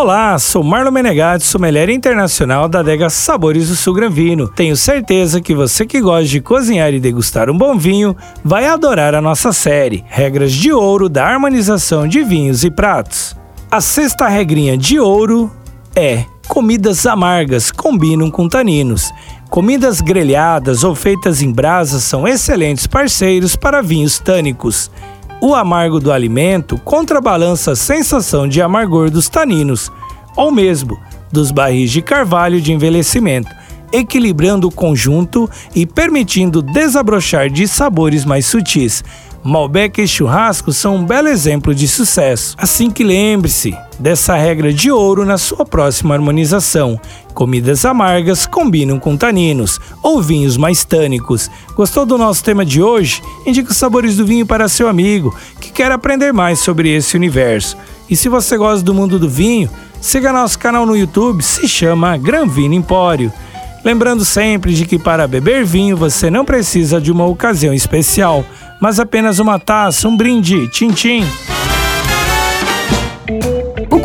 Olá, sou Marlon Menegatti, sommelier internacional da adega Sabores do Sul Granvino. Tenho certeza que você que gosta de cozinhar e degustar um bom vinho vai adorar a nossa série Regras de Ouro da Harmonização de Vinhos e Pratos. A sexta regrinha de ouro é: comidas amargas combinam com taninos. Comidas grelhadas ou feitas em brasa são excelentes parceiros para vinhos tânicos. O amargo do alimento contrabalança a sensação de amargor dos taninos, ou mesmo dos barris de carvalho de envelhecimento, equilibrando o conjunto e permitindo desabrochar de sabores mais sutis. Malbec e churrasco são um belo exemplo de sucesso. Assim que lembre-se dessa regra de ouro na sua próxima harmonização. Comidas amargas combinam com taninos ou vinhos mais tânicos. Gostou do nosso tema de hoje? Indique os sabores do vinho para seu amigo que quer aprender mais sobre esse universo. E se você gosta do mundo do vinho, siga nosso canal no YouTube, se chama Gran Vino Empório. Lembrando sempre de que para beber vinho você não precisa de uma ocasião especial mas apenas uma taça, um brinde, tchim-tchim.